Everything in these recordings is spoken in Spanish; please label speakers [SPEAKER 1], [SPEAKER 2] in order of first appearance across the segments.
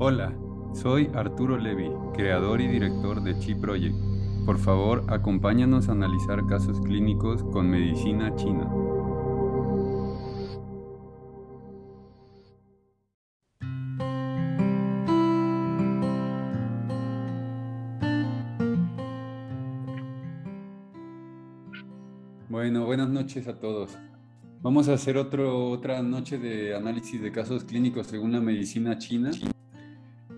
[SPEAKER 1] Hola, soy Arturo Levi, creador y director de Chi Project. Por favor, acompáñanos a analizar casos clínicos con medicina china. Bueno, buenas noches a todos. Vamos a hacer otro, otra noche de análisis de casos clínicos según la medicina china.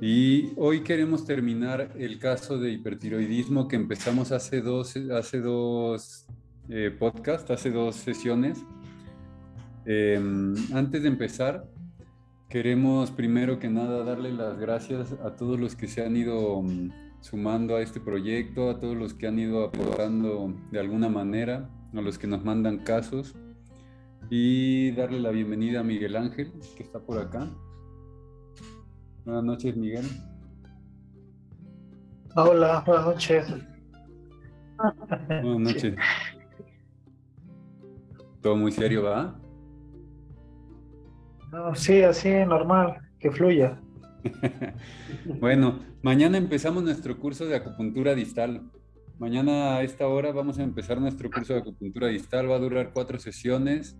[SPEAKER 1] Y hoy queremos terminar el caso de hipertiroidismo que empezamos hace dos, hace dos eh, podcasts, hace dos sesiones. Em, antes de empezar, queremos primero que nada darle las gracias a todos los que se han ido mm, sumando a este proyecto, a todos los que han ido apoyando de alguna manera a los que nos mandan casos y darle la bienvenida a Miguel Ángel, que está por acá. Buenas noches, Miguel.
[SPEAKER 2] Hola, buenas noches.
[SPEAKER 1] Buenas noches. Todo muy serio, ¿va?
[SPEAKER 2] No, sí, así, normal, que fluya.
[SPEAKER 1] bueno, mañana empezamos nuestro curso de acupuntura distal. Mañana a esta hora vamos a empezar nuestro curso de acupuntura distal. Va a durar cuatro sesiones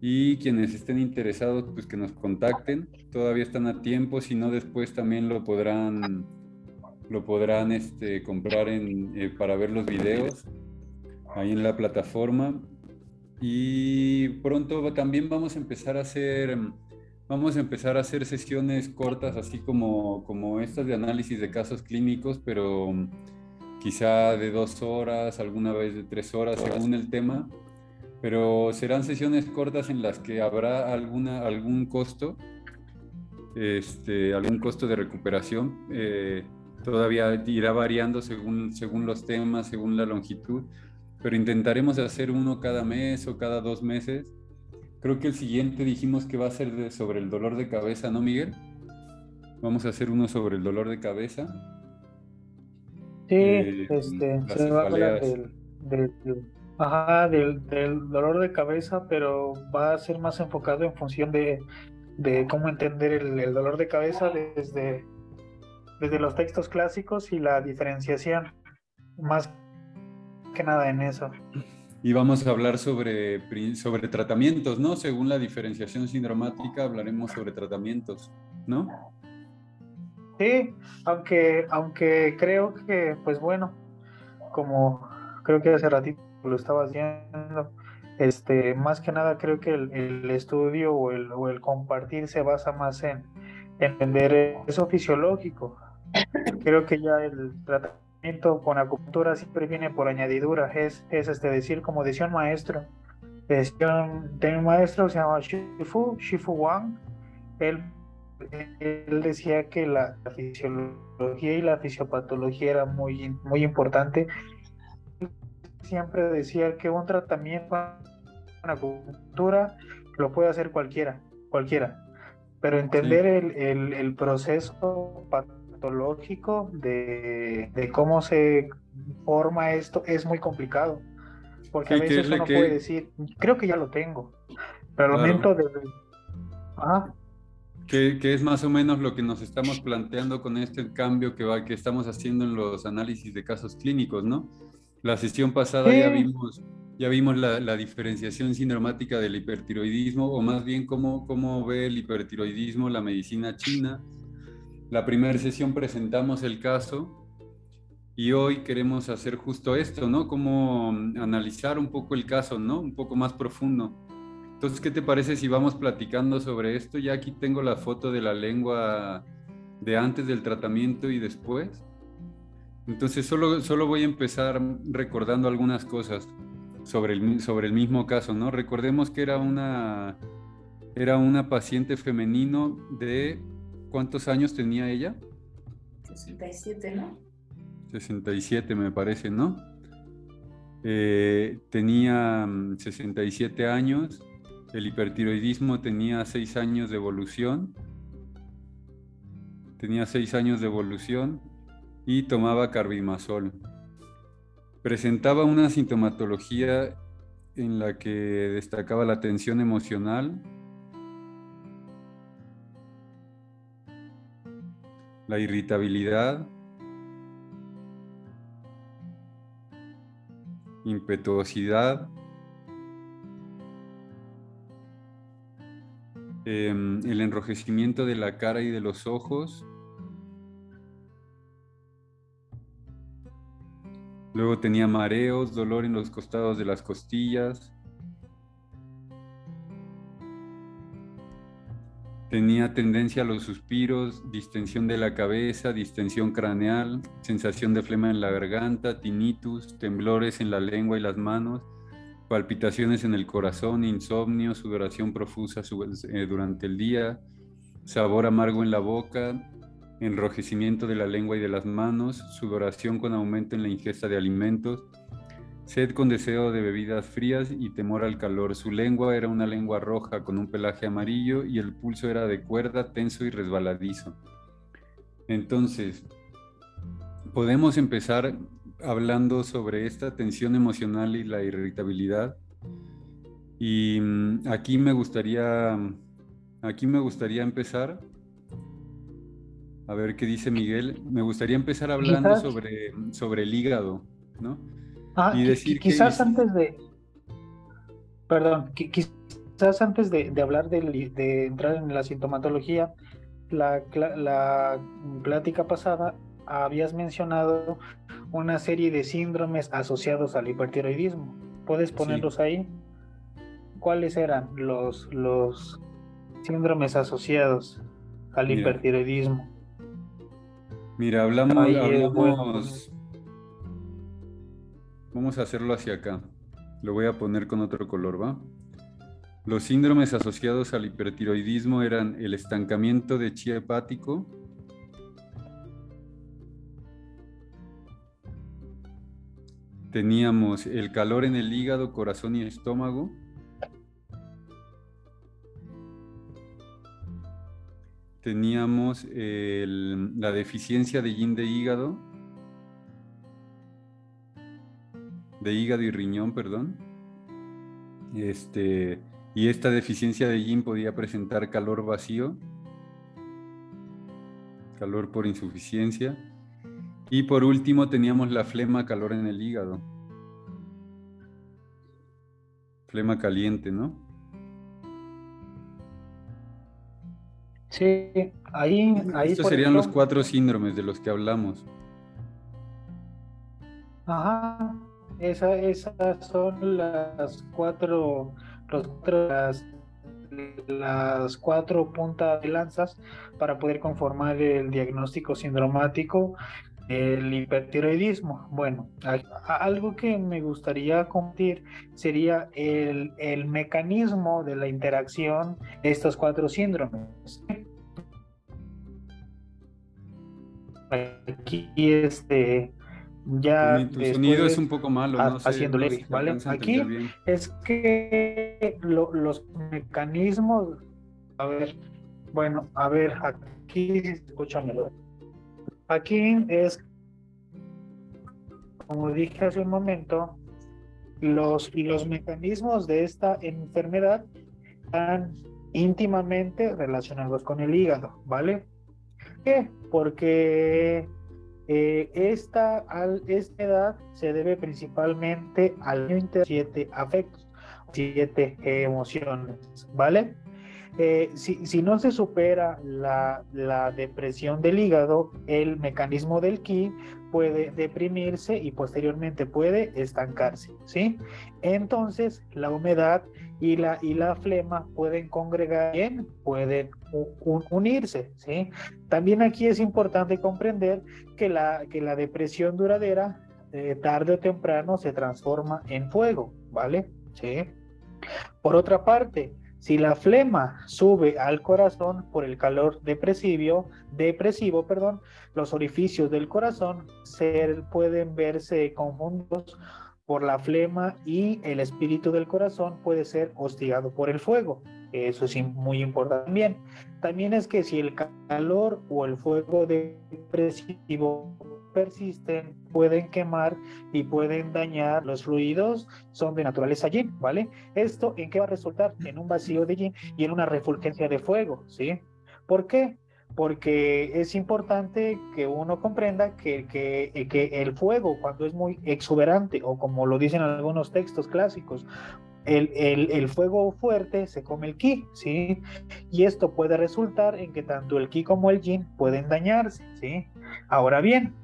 [SPEAKER 1] y quienes estén interesados, pues que nos contacten. Todavía están a tiempo, si no después también lo podrán, lo podrán este, comprar en, eh, para ver los videos ahí en la plataforma. Y pronto también vamos a empezar a hacer, vamos a empezar a hacer sesiones cortas, así como, como estas de análisis de casos clínicos, pero quizá de dos horas, alguna vez de tres horas, según el tema, pero serán sesiones cortas en las que habrá alguna, algún costo, este, algún costo de recuperación. Eh, todavía irá variando según, según los temas, según la longitud, pero intentaremos hacer uno cada mes o cada dos meses. Creo que el siguiente dijimos que va a ser sobre el dolor de cabeza, ¿no, Miguel? Vamos a hacer uno sobre el dolor de cabeza.
[SPEAKER 2] Sí, eh, este, se va a hablar del, del, dolor de cabeza, pero va a ser más enfocado en función de, cómo entender el, dolor de cabeza desde, desde los textos clásicos y la diferenciación, más que nada en eso.
[SPEAKER 1] Y vamos a hablar sobre, sobre tratamientos, ¿no? Según la diferenciación sindromática hablaremos sobre tratamientos, ¿no?
[SPEAKER 2] Sí, aunque, aunque creo que, pues bueno, como creo que hace ratito lo estaba haciendo, este, más que nada creo que el, estudio o el, o el, compartir se basa más en entender eso fisiológico. Creo que ya el tratamiento con acupuntura siempre viene por añadidura, es, es este decir, como decía un maestro, decía un, un maestro, se llama Shifu, Shifu Wang, él él decía que la, fisiología y la fisiopatología era muy, muy importante. Siempre decía que un tratamiento con acupuntura lo puede hacer cualquiera, cualquiera. Pero entender el, el, proceso patológico de, de, cómo se forma esto es muy complicado. Porque a veces uno puede decir, creo que ya lo tengo. Pero al momento de...
[SPEAKER 1] Ah, que, es más o menos lo que nos estamos planteando con este cambio que, va, que estamos haciendo en los análisis de casos clínicos, ¿no? La sesión pasada ya vimos, ya vimos la, diferenciación sindromática del hipertiroidismo, o más bien cómo, cómo ve el hipertiroidismo la medicina china. La primera sesión presentamos el caso y hoy queremos hacer justo esto, ¿no? Cómo analizar un poco el caso, ¿no? Un poco más profundo. Entonces, ¿qué te parece si vamos platicando sobre esto? Ya aquí tengo la foto de la lengua de antes del tratamiento y después. Entonces, solo, solo voy a empezar recordando algunas cosas sobre el, sobre el mismo caso, ¿no? Recordemos que era una, era una paciente femenino de... ¿Cuántos años tenía ella?
[SPEAKER 3] 67, ¿no?
[SPEAKER 1] 67 me parece, ¿no? Eh, tenía 67 mm, años el hipertiroidismo tenía seis años de evolución. Tenía seis años de evolución y tomaba carbimazol. Presentaba una sintomatología en la que destacaba la tensión emocional, la irritabilidad, impetuosidad, em, el enrojecimiento de la cara y de los ojos, Luego tenía mareos, dolor en los costados de las costillas. Tenía tendencia a los suspiros, distensión de la cabeza, distensión craneal, sensación de flema en la garganta, tinnitus, temblores en la lengua y las manos, palpitaciones en el corazón, insomnio, sudoración profusa eh, durante el día, sabor amargo en la boca, enrojecimiento de la lengua y de las manos, sudoración con aumento en la ingesta de alimentos, sed con deseo de bebidas frías y temor al calor. Su lengua era una lengua roja con un pelaje amarillo y el pulso era de cuerda, tenso y resbaladizo. Entonces, podemos empezar hablando sobre esta tensión emocional y la irritabilidad. Y mm, aquí me gustaría, aquí me gustaría empezar a ver qué dice Miguel. Me gustaría empezar hablando sobre, sobre el hígado, ¿no?
[SPEAKER 2] Ah, y decir quizás antes de. Perdón, quizás antes de, hablar de, entrar en la sintomatología, la, la, plática pasada habías mencionado una serie de síndromes asociados al hipertiroidismo. ¿Puedes ponerlos ahí? ¿Cuáles eran los, los síndromes asociados al hipertiroidismo?
[SPEAKER 1] Mira, hablamos, Vamos a hacerlo hacia acá. Lo voy a poner con otro color, ¿va? Los síndromes asociados al hipertiroidismo eran el estancamiento de chi hepático, teníamos el calor en el hígado, corazón y estómago, teníamos la deficiencia de yin de hígado, de hígado y riñón, perdón. Este, y esta deficiencia de yin podía presentar calor vacío, calor por insuficiencia. Y por último teníamos la flema, calor en el hígado. Flema caliente, ¿no?
[SPEAKER 2] Sí, ahí... ahí
[SPEAKER 1] Estos serían los cuatro síndromes de los que hablamos.
[SPEAKER 2] Ajá, Esa, esas son las cuatro, los, las, las cuatro puntas de lanzas para poder conformar el diagnóstico sindromático el hipertiroidismo. Bueno, algo que me gustaría compartir sería el, el, mecanismo de la interacción de estos cuatro síndromes. Aquí este ya
[SPEAKER 1] tu sonido es un poco malo, no
[SPEAKER 2] haciéndole, ¿vale? Aquí es que los mecanismos, a ver, bueno, a ver, aquí escúchame. Aquí es, como dije hace un momento, los, los mecanismos de esta enfermedad están íntimamente relacionados con el hígado, ¿vale? qué? Porque eh, esta, al, esta edad se debe principalmente al siete afectos, siete emociones, ¿vale? Eh, si, si, no se supera la, la, depresión del hígado, el mecanismo del ki puede deprimirse y posteriormente puede estancarse, ¿sí? Entonces, la humedad y la, y la flema pueden congregar bien, pueden unirse, ¿sí? También aquí es importante comprender que la, que la depresión duradera, eh, tarde o temprano, se transforma en fuego, ¿vale? ¿Sí? Por otra parte, si la flema sube al corazón por el calor depresivo, depresivo perdón, los orificios del corazón se pueden verse confundidos por la flema y el espíritu del corazón puede ser hostigado por el fuego. Eso es muy importante también. También es que si el calor o el fuego depresivo persisten, pueden quemar y pueden dañar los fluidos, son de naturaleza yin, ¿vale? ¿Esto en qué va a resultar? En un vacío de yin y en una refulgencia de fuego, ¿sí? ¿Por qué? Porque es importante que uno comprenda que, que, que, el fuego, cuando es muy exuberante, o como lo dicen algunos textos clásicos, el, el, fuego fuerte se come el ki, ¿sí? Y esto puede resultar en que tanto el ki como el yin pueden dañarse, ¿sí? Ahora bien,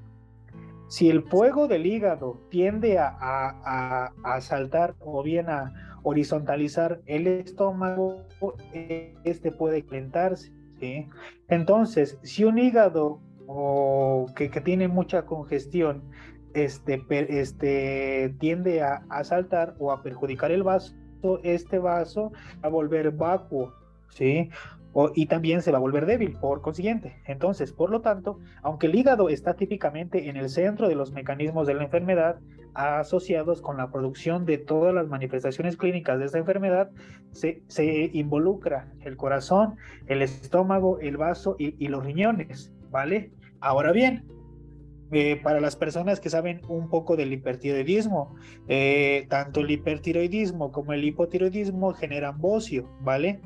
[SPEAKER 2] si el fuego del hígado tiende a, a, a, saltar o bien a horizontalizar el estómago, este puede calentarse. Entonces, si un hígado o que, que, tiene mucha congestión este, este, tiende a, a, saltar o a perjudicar el vaso, este vaso va a volver vacuo, ¿sí? Y también se va a volver débil, por consiguiente. Entonces, por lo tanto, aunque el hígado está típicamente en el centro de los mecanismos de la enfermedad, asociados con la producción de todas las manifestaciones clínicas de esta enfermedad, se, se involucra el corazón, el estómago, el vaso y, y los riñones, ¿vale? Ahora bien, eh, para las personas que saben un poco del hipertiroidismo, eh, tanto el hipertiroidismo como el hipotiroidismo generan bocio, ¿vale?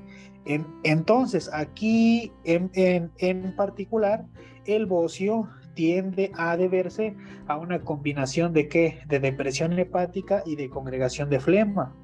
[SPEAKER 2] Entonces, aquí en, particular, el bocio tiende a deberse a una combinación de qué? De depresión hepática y de congregación de flema.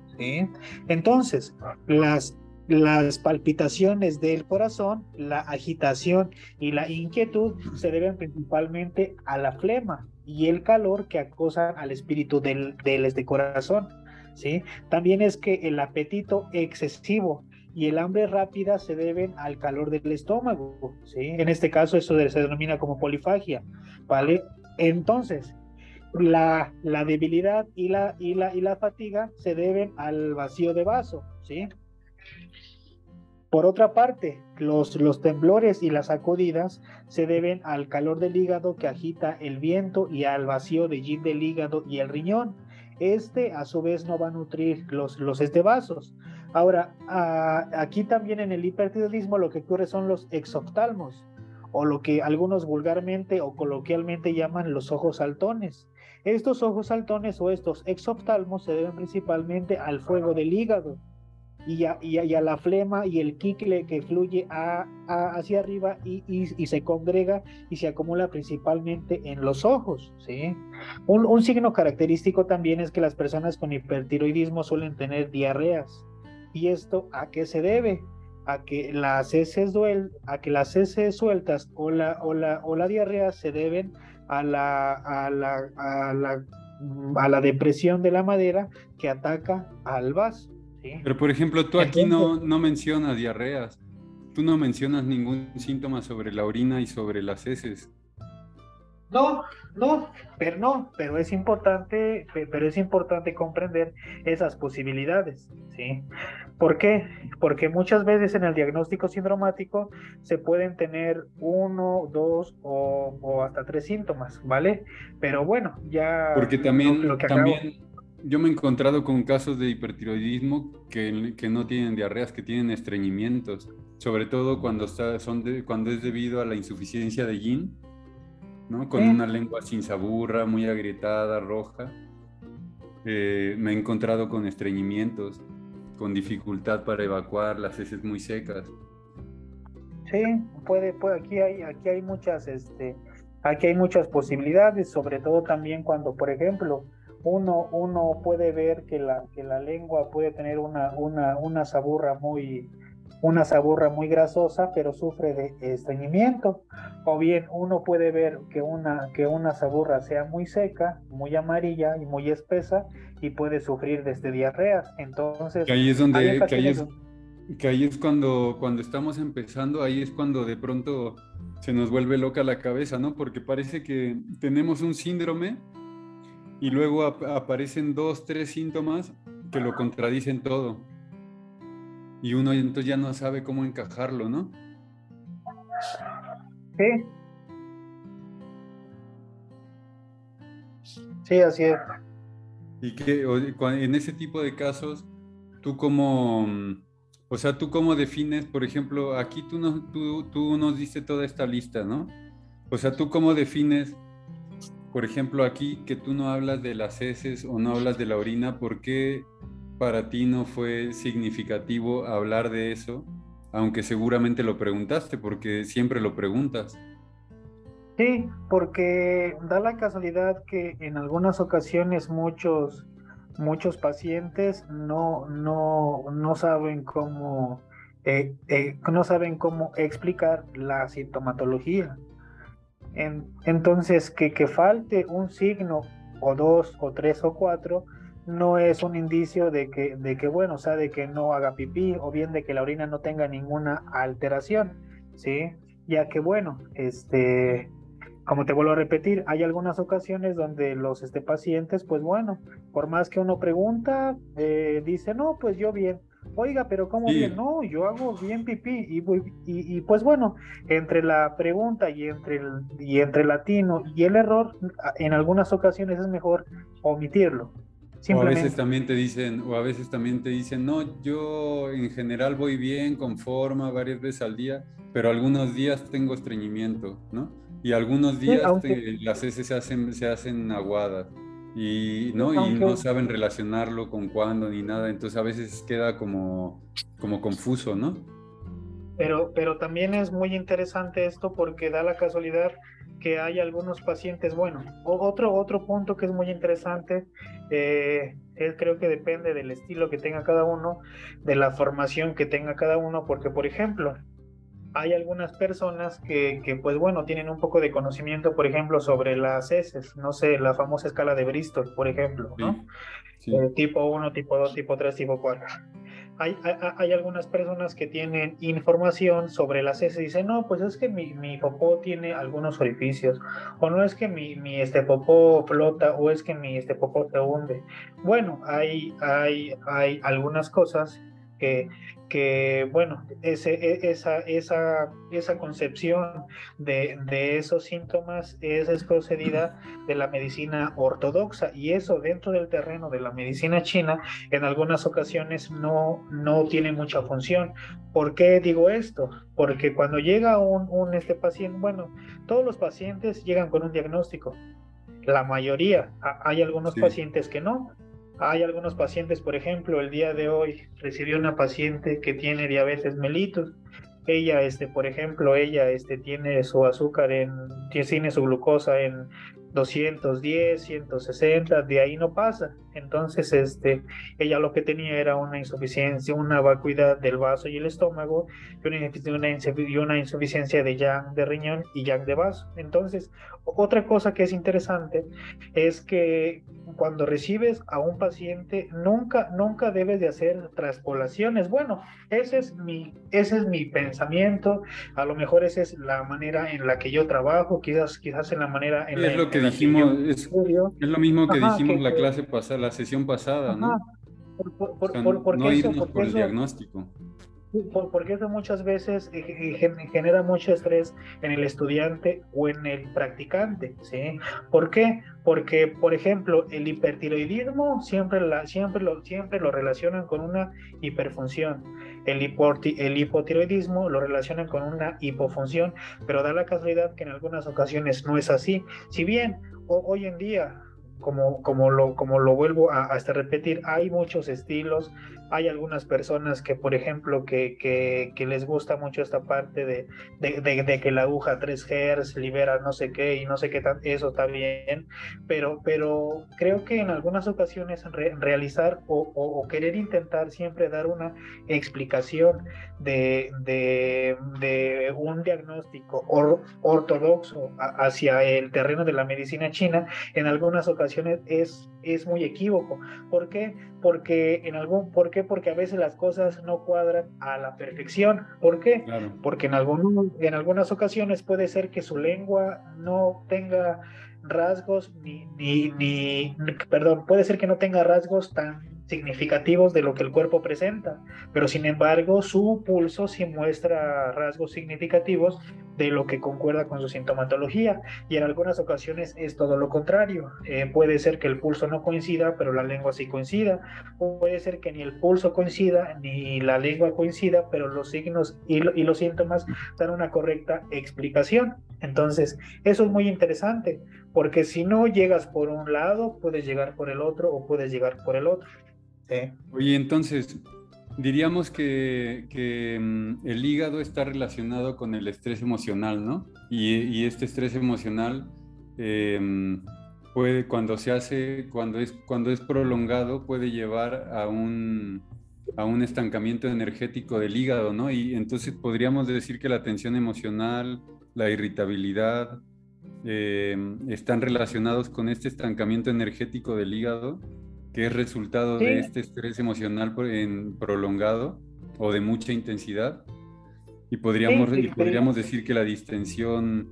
[SPEAKER 2] Entonces, las, las palpitaciones del corazón, la agitación y la inquietud se deben principalmente a la flema y el calor que acosan al espíritu del, del este corazón. ¿sí? También es que el apetito excesivo y el hambre rápida se deben al calor del estómago, ¿sí? En este caso eso se denomina como polifagia, ¿vale? Entonces, la, debilidad y la, y, la, y la fatiga se deben al vacío de vaso, ¿sí? Por otra parte, los, los temblores y las sacudidas se deben al calor del hígado que agita el viento y al vacío de yin del hígado y el riñón. Este a su vez no va a nutrir los, los vasos. Ahora, aquí también en el hipertiroidismo lo que ocurre son los exoftalmos, o lo que algunos vulgarmente o coloquialmente llaman los ojos saltones. Estos ojos saltones o estos exoftalmos se deben principalmente al fuego del hígado y a, la flema y el quicle que fluye hacia arriba y, y, se congrega y se acumula principalmente en los ojos. ¿sí? Un, un signo característico también es que las personas con hipertiroidismo suelen tener diarreas. ¿Y esto a qué se debe? A que las heces, duel, a que las heces sueltas o la, o, la, o la diarrea se deben a la, a la, a la, a la depresión de la madera que ataca al vaso.
[SPEAKER 1] Pero por ejemplo, tú aquí no, no mencionas diarreas, tú no mencionas ningún síntoma sobre la orina y sobre las heces.
[SPEAKER 2] No, no, pero no, pero es importante, pero es importante comprender esas posibilidades, ¿sí? ¿Por qué? Porque muchas veces en el diagnóstico sindromático se pueden tener uno, dos o, hasta tres síntomas, ¿vale? Pero bueno, ya...
[SPEAKER 1] Porque también, también yo me he encontrado con casos de hipertiroidismo que, que no tienen diarreas, que tienen estreñimientos, sobre todo cuando, está, son cuando es debido a la insuficiencia de yin con una lengua sin saburra, muy agrietada, roja. Eh, me he encontrado con estreñimientos, con dificultad para evacuar, las heces muy secas.
[SPEAKER 2] Sí, puede, puede aquí hay, aquí hay muchas, este, aquí hay muchas posibilidades, sobre todo también cuando, por ejemplo, uno, uno puede ver que la, que la lengua puede tener una, una, una saburra muy, una saburra muy grasosa, pero sufre de estreñimiento. O bien uno puede ver que una, que una saburra sea muy seca, muy amarilla y muy espesa y puede sufrir desde diarreas. Entonces,
[SPEAKER 1] que ahí es donde, que ahí es, que ahí es cuando, cuando estamos empezando, ahí es cuando de pronto se nos vuelve loca la cabeza, ¿no? Porque parece que tenemos un síndrome y luego aparecen dos, tres síntomas que lo contradicen todo y uno entonces ya no sabe cómo encajarlo, ¿no?
[SPEAKER 2] Sí. Sí, así es.
[SPEAKER 1] Y que en ese tipo de casos, tú cómo, o sea, tú cómo defines, por ejemplo, aquí tú nos, tú, tú nos diste toda esta lista, ¿no? O sea, tú cómo defines, por ejemplo, aquí que tú no hablas de las heces o no hablas de la orina, ¿por qué para ti no fue significativo hablar de eso aunque seguramente lo preguntaste, porque siempre lo preguntas.
[SPEAKER 2] Sí, porque da la casualidad que en algunas ocasiones muchos, muchos pacientes no, no, no saben cómo, eh, eh, no saben cómo explicar la sintomatología. entonces, que, que falte un signo o dos o tres o cuatro no es un indicio de que, de que, bueno, o sea, de que no haga pipí o bien de que la orina no tenga ninguna alteración, ¿sí? Ya que, bueno, este, como te vuelvo a repetir, hay algunas ocasiones donde los este, pacientes, pues bueno, por más que uno pregunta, eh, dice, no, pues yo bien. Oiga, pero ¿cómo bien? No, yo hago bien pipí. Y, y, y, pues bueno, entre la pregunta y entre el, y entre el latino y el error, en algunas ocasiones es mejor omitirlo.
[SPEAKER 1] O a veces también te dicen, o a veces también te dicen, no, yo en general voy bien, con forma, varias veces al día, pero algunos días tengo estreñimiento, ¿no? Y algunos días las heces se hacen, se hacen aguadas y no, y no saben relacionarlo con cuándo ni nada, entonces a veces queda como, como confuso, ¿no?
[SPEAKER 2] Pero, pero también es muy interesante esto porque da la casualidad que hay algunos pacientes, bueno, otro, otro punto que es muy interesante, eh, es, creo que depende del estilo que tenga cada uno, de la formación que tenga cada uno, porque por ejemplo, hay algunas personas que, que, pues bueno, tienen un poco de conocimiento, por ejemplo, sobre las heces, no sé, la famosa escala de Bristol, por ejemplo, ¿no? Eh, tipo 1, tipo 2, tipo 3, tipo 4 hay, algunas personas que tienen información sobre las heces y dicen, no, pues es que mi, mi, popó tiene algunos orificios, o no es que mi, mi este popó flota, o es que mi este popó se hunde. Bueno, hay, hay, hay algunas cosas que, que bueno, ese, e, esa, esa, esa concepción de, de, esos síntomas es, procedida de la medicina ortodoxa y eso dentro del terreno de la medicina china en algunas ocasiones no, no tiene mucha función. ¿Por qué digo esto? Porque cuando llega un, un este paciente, bueno, todos los pacientes llegan con un diagnóstico. La mayoría, hay algunos pacientes que no, hay algunos pacientes, por ejemplo, el día de hoy recibió una paciente que tiene diabetes mellitus. Ella, este, por ejemplo, ella este, tiene su azúcar en, tiene su glucosa en 210, 160, de ahí no pasa. Entonces, este, ella lo que tenía era una insuficiencia, una vacuidad del vaso y el estómago, y una, una insuficiencia de yang de riñón y yang de vaso. Entonces, otra cosa que es interesante es que cuando recibes a un paciente, nunca, nunca debes de hacer traspolaciones. Bueno, ese es mi, ese es mi pensamiento. A lo mejor esa es la manera en la que yo trabajo, quizás, quizás en la manera en
[SPEAKER 1] la, que dijimos, es, lo mismo que dijimos la clase pasada, la sesión pasada, ¿no?
[SPEAKER 2] no irnos por el diagnóstico porque eso muchas veces eh, eh, genera mucho estrés en el estudiante o en el practicante, ¿sí? ¿Por qué? Porque, por ejemplo, el hipertiroidismo siempre, la, siempre, lo, siempre lo relacionan con una hiperfunción. El, el hipotiroidismo lo relacionan con una hipofunción, pero da la casualidad que en algunas ocasiones no es así. Si bien hoy en día como, como, lo, como lo vuelvo a, hasta repetir, hay muchos estilos, hay algunas personas que, por ejemplo, que, que, les gusta mucho esta parte de, de, que la aguja 3 Hz libera no sé qué y no sé qué tan, eso está bien, pero, pero creo que en algunas ocasiones realizar o, o, querer intentar siempre dar una explicación de, de un diagnóstico ortodoxo hacia el terreno de la medicina china, en algunas ocasiones es, es muy equívoco. ¿Por qué? Porque en algún, ¿por qué? Porque a veces las cosas no cuadran a la perfección. ¿Por qué? Porque en, algún, en algunas ocasiones puede ser que su lengua no tenga rasgos ni, ni, ni, perdón, puede ser que no tenga rasgos tan significativos de lo que el cuerpo presenta, pero sin embargo su pulso sí muestra rasgos significativos de lo que concuerda con su sintomatología y en algunas ocasiones es todo lo contrario. Eh, puede ser que el pulso no coincida, pero la lengua sí coincida, puede ser que ni el pulso coincida ni la lengua coincida, pero los signos y, y los síntomas dan una correcta explicación. Entonces, eso es muy interesante, porque si no llegas por un lado, puedes llegar por el otro o puedes llegar por el otro.
[SPEAKER 1] Oye, entonces, diríamos que, mm, el hígado está relacionado con el estrés emocional, ¿no? Y, este estrés emocional em, puede, cuando se hace, cuando es, cuando es prolongado, puede llevar a un, a un estancamiento energético del hígado, ¿no? Y entonces podríamos decir que la tensión emocional, la irritabilidad, em, están relacionados con este estancamiento energético del hígado que es resultado de este estrés emocional en prolongado o de mucha intensidad. Y podríamos, podríamos decir que la distensión,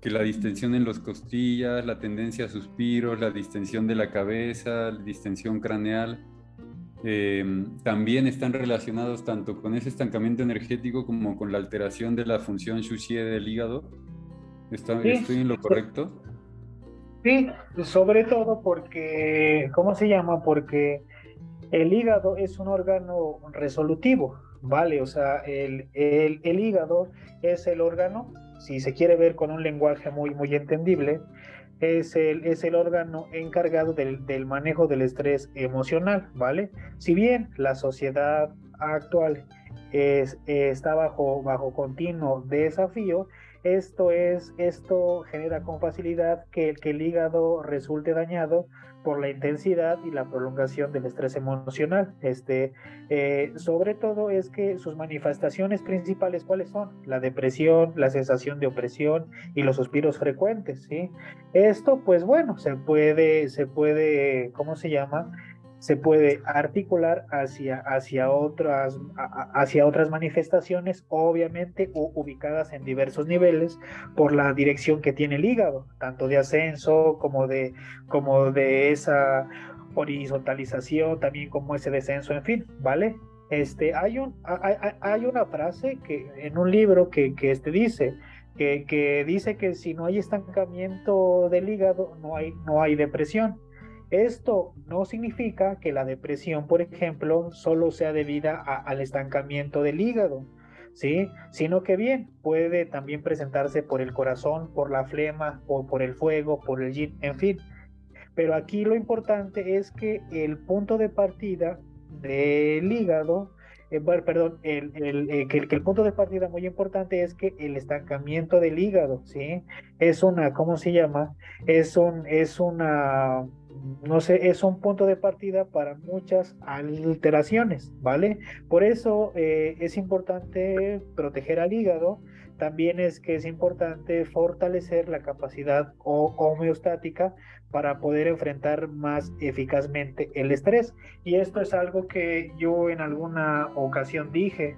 [SPEAKER 1] que la distensión en los costillas, la tendencia a suspiros, la distensión de la cabeza, la distensión craneal, eh, también están relacionados tanto con ese estancamiento energético como con la alteración de la función Shuxie del hígado. ¿Estoy en lo correcto?
[SPEAKER 2] Sí, sobre todo porque, ¿cómo se llama? Porque el hígado es un órgano resolutivo, ¿vale? O sea, el, el, hígado es el órgano, si se quiere ver con un lenguaje muy, muy entendible, es el, es el órgano encargado del, del manejo del estrés emocional, ¿vale? Si bien la sociedad actual es, está bajo, bajo continuo desafío, esto, es, esto genera con facilidad que, el hígado resulte dañado por la intensidad y la prolongación del estrés emocional. Este, eh, sobre todo es que sus manifestaciones principales, ¿cuáles son? La depresión, la sensación de opresión y los suspiros frecuentes, ¿sí? Esto, pues bueno, se puede, se puede, ¿cómo se llama? Se puede articular hacia, hacia, otras, hacia otras manifestaciones, obviamente ubicadas en diversos niveles por la dirección que tiene el hígado, tanto de ascenso como de, como de esa horizontalización, también como ese descenso, en fin, ¿vale? Este, hay, un, hay, hay una frase que, en un libro que, que este dice, que, que, dice que si no hay estancamiento del hígado, no hay, no hay depresión. Esto no significa que la depresión, por ejemplo, solo sea debida al estancamiento del hígado, ¿sí? Sino que bien, puede también presentarse por el corazón, por la flema, o por el fuego, por el yin, en fin. Pero aquí lo importante es que el punto de partida del hígado, eh, perdón, el, eh, que, el, punto de partida muy importante es que el estancamiento del hígado, ¿sí? Es una, ¿cómo se llama? Es, un, es una no sé, es un punto de partida para muchas alteraciones, ¿vale? Por eso eh, es importante proteger al hígado, también es que es importante fortalecer la capacidad homeostática para poder enfrentar más eficazmente el estrés. Y esto es algo que yo en alguna ocasión dije,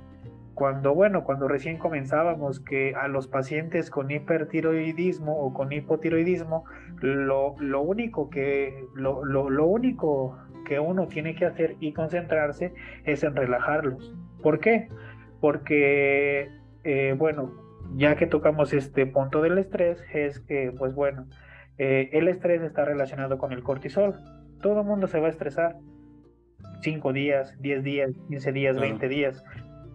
[SPEAKER 2] cuando, bueno, cuando recién comenzábamos que a los pacientes con hipertiroidismo o con hipotiroidismo, lo, lo único que, lo, lo, lo, único que uno tiene que hacer y concentrarse es en relajarlos. ¿Por qué? Porque, eh, bueno, ya que tocamos este punto del estrés, es que, pues bueno, eh, el estrés está relacionado con el cortisol. Todo el mundo se va a estresar. 5 días, 10 días, 15 días, 20 días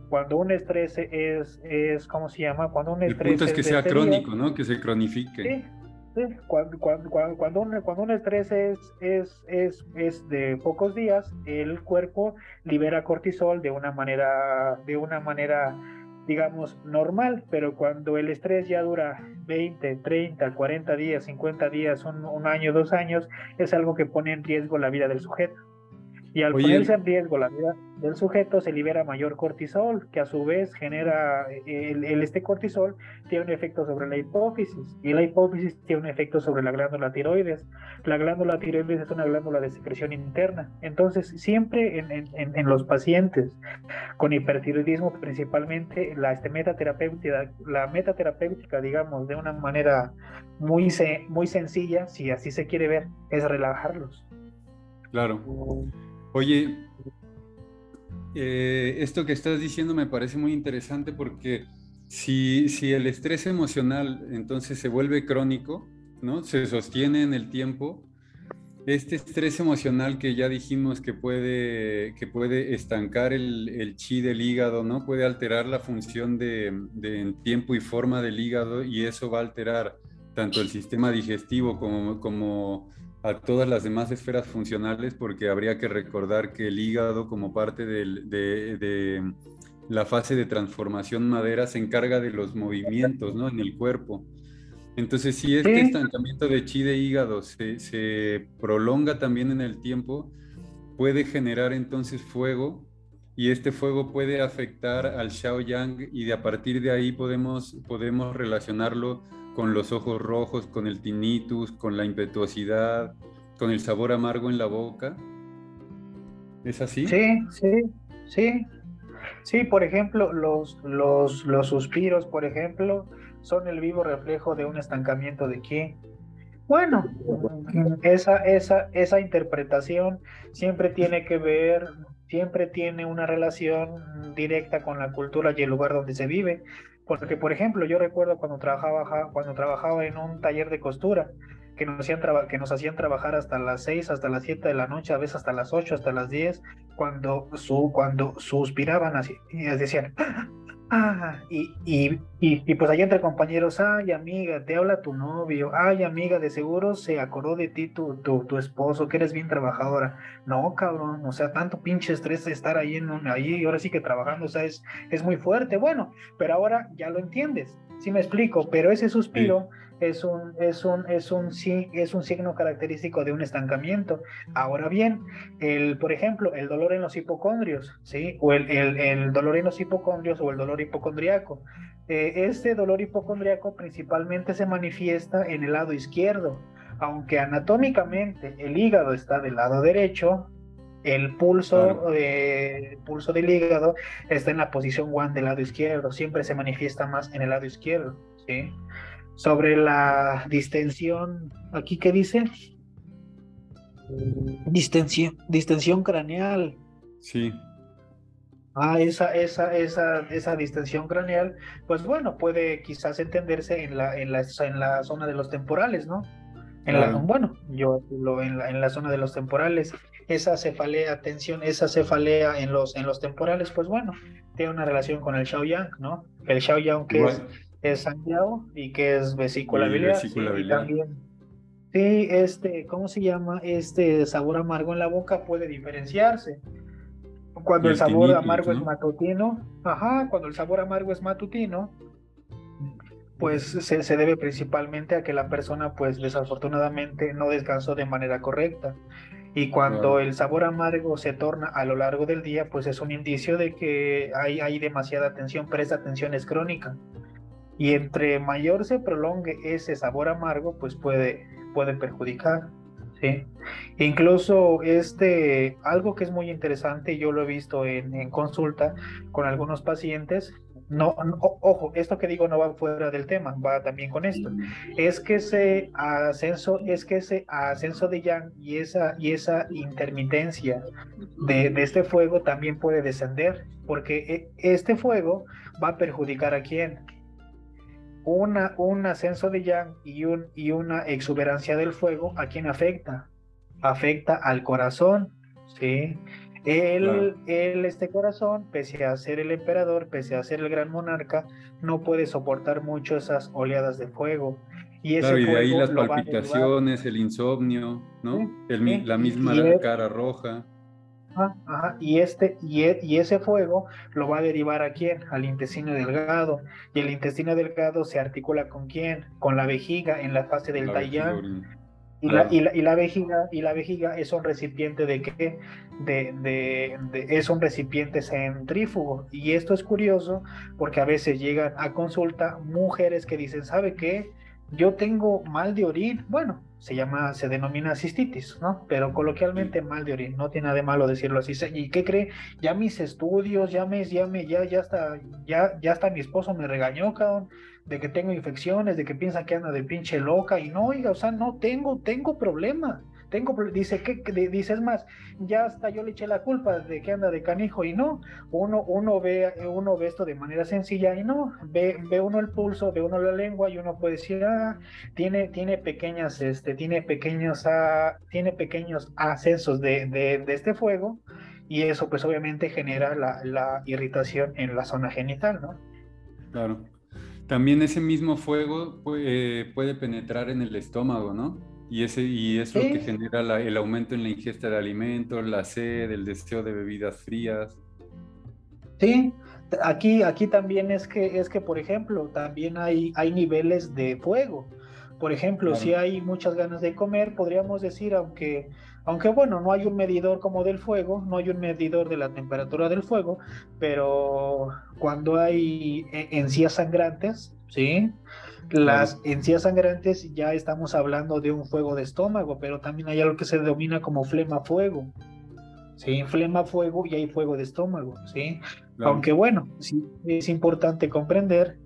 [SPEAKER 2] cuando un estrés es, es ¿cómo se llama? Cuando un estrés
[SPEAKER 1] El punto es que sea crónico, ¿no? Que se cronifique.
[SPEAKER 2] Sí, sí. Cuando, cuando, cuando, un, cuando un estrés es, es, es, es de pocos días, el cuerpo libera cortisol de una manera, de una manera digamos, normal, pero cuando el estrés ya dura 20, 30, 40 días, 50 días, un, un año, dos años, es algo que pone en riesgo la vida del sujeto. Y al ponerse en riesgo la vida del sujeto se libera mayor cortisol, que a su vez genera, el, este cortisol tiene un efecto sobre la hipófisis y la hipófisis tiene un efecto sobre la glándula tiroides. La glándula tiroides es una glándula de secreción interna. Entonces, siempre en, en, los pacientes con hipertiroidismo, principalmente la este, metaterapéutica, la digamos, de una manera muy, muy sencilla, si así se quiere ver, es relajarlos.
[SPEAKER 1] Claro. Oye, eh, esto que estás diciendo me parece muy interesante porque si, si, el estrés emocional entonces se vuelve crónico, ¿no? Se sostiene en el tiempo, este estrés emocional que ya dijimos que puede, que puede estancar el, el chi del hígado, ¿no? Puede alterar la función de, de, tiempo y forma del hígado y eso va a alterar tanto el sistema digestivo como, como a todas las demás esferas funcionales porque habría que recordar que el hígado como parte de, la fase de transformación madera se encarga de los movimientos ¿no? en el cuerpo. Entonces, si este estancamiento de chi de hígado se, se, prolonga también en el tiempo, puede generar entonces fuego y este fuego puede afectar al Xiao Yang y de a partir de ahí podemos, podemos relacionarlo con los ojos rojos, con el tinnitus, con la impetuosidad, con el sabor amargo en la boca. ¿Es así?
[SPEAKER 2] Sí, sí, sí. Sí, por ejemplo, los, los, los suspiros, por ejemplo, son el vivo reflejo de un estancamiento de qué. Bueno, esa, esa, esa interpretación siempre tiene que ver siempre tiene una relación directa con la cultura y el lugar donde se vive. Porque, por ejemplo, yo recuerdo cuando trabajaba, cuando trabajaba en un taller de costura, que nos, hacían que nos hacían trabajar hasta las 6, hasta las 7 de la noche, a veces hasta las 8, hasta las 10, cuando, su, cuando suspiraban así, y decían, Ah, y, y, y, pues allá entre compañeros, ay amiga, te habla tu novio, ay amiga, de seguro se acordó de ti tu, tu, tu esposo, que eres bien trabajadora. No, cabrón, o sea, tanto pinche estrés de estar ahí, en un, ahí y ahora sí que trabajando, o sea, es, es muy fuerte. Bueno, pero ahora ya lo entiendes, sí me explico, pero ese suspiro es un, es un, es un, sí, es un signo característico de un estancamiento. Ahora bien, el, por ejemplo, el dolor en los hipocondrios, ¿sí? O el, el, dolor en los hipocondrios o el dolor hipocondriaco. Eh, este dolor hipocondriaco principalmente se manifiesta en el lado izquierdo, aunque anatómicamente el hígado está del lado derecho, el pulso, eh, pulso del hígado está en la posición 1 del lado izquierdo, siempre se manifiesta más en el lado izquierdo, ¿sí? Sobre la distensión, aquí qué dice? Distensión, distensión craneal.
[SPEAKER 1] Sí.
[SPEAKER 2] Ah, esa, esa, esa, esa distensión craneal, pues bueno, puede quizás entenderse en la, en la, en la zona de los temporales, ¿no? En la, bueno, yo lo en la, en la zona de los temporales, esa cefalea, tensión, esa cefalea en los, en los temporales, pues bueno, tiene una relación con el Xiaoyang, ¿no? El Xiaoyang que es es sangrado y que es vesícula biliar. sí, también, sí, este, ¿cómo se llama? Este sabor amargo en la boca puede diferenciarse. Cuando el, sabor amargo es matutino, ajá, cuando el sabor amargo es matutino, pues se, se, debe principalmente a que la persona, pues desafortunadamente, no descansó de manera correcta. Y cuando el sabor amargo se torna a lo largo del día, pues es un indicio de que hay, hay demasiada tensión, pero esa tensión es crónica y entre mayor se prolongue ese sabor amargo, pues puede, puede perjudicar. ¿sí? Incluso este, algo que es muy interesante, yo lo he visto en, consulta con algunos pacientes, no, ojo, esto que digo no va fuera del tema, va también con esto. Es que ese ascenso, es que ese ascenso de Yang y esa, y esa intermitencia de, de este fuego también puede descender, porque e, este fuego va a perjudicar a quién? Una, un ascenso de yang y, un, y una exuberancia del fuego, ¿a quién afecta? Afecta al corazón, ¿sí? Él, este corazón, pese a ser el emperador, pese a ser el gran monarca, no puede soportar mucho esas oleadas de fuego.
[SPEAKER 1] Y, ese de ahí las palpitaciones, el insomnio, ¿no? la misma cara roja.
[SPEAKER 2] Y, este, y, e, y, ese fuego lo va a derivar a quién? Al intestino delgado. Y el intestino delgado se articula con quién? Con la vejiga en la fase del Taiyang. Y, la, y, la, y, la, vejiga, y la vejiga es un recipiente de qué? De, de, es un recipiente centrífugo. Y esto es curioso porque a veces llegan a consulta mujeres que dicen, ¿sabe qué? Yo tengo mal de orín. Bueno, se llama, se denomina cistitis, ¿no? Pero coloquialmente mal de orina, no tiene nada de malo decirlo así. ¿Y qué cree? Ya mis estudios, ya me, ya me, ya, ya hasta, ya, ya hasta mi esposo me regañó, cabrón, de que tengo infecciones, de que piensa que anda de pinche loca, y no, oiga, o sea, no tengo, tengo problema. Tengo, dice, que dice, es más, ya hasta yo le eché la culpa de que anda de canijo y no, uno, uno, ve, uno ve esto de manera sencilla y no, ve, ve uno el pulso, ve uno la lengua y uno puede decir, ah, tiene, tiene pequeñas, este, tiene pequeños, ah, tiene pequeños ascensos de, de, de, este fuego y eso pues obviamente genera la, irritación en la zona genital, ¿no?
[SPEAKER 1] Claro. También ese mismo fuego puede, puede penetrar en el estómago, ¿no? Y, ese, y es lo que genera el aumento en la ingesta de alimentos, la sed, el deseo de bebidas frías.
[SPEAKER 2] Sí, aquí, aquí también es que, es que, por ejemplo, también hay, hay niveles de fuego. Por ejemplo, si hay muchas ganas de comer, podríamos decir, aunque, aunque bueno, no hay un medidor como del fuego, no hay un medidor de la temperatura del fuego, pero cuando hay e, encías sangrantes, ¿sí? Las encías sangrantes ya estamos hablando de un fuego de estómago, pero también hay algo que se denomina como flema fuego. ¿sí? Flema fuego y hay fuego de estómago, ¿sí? Aunque bueno, sí, es importante comprender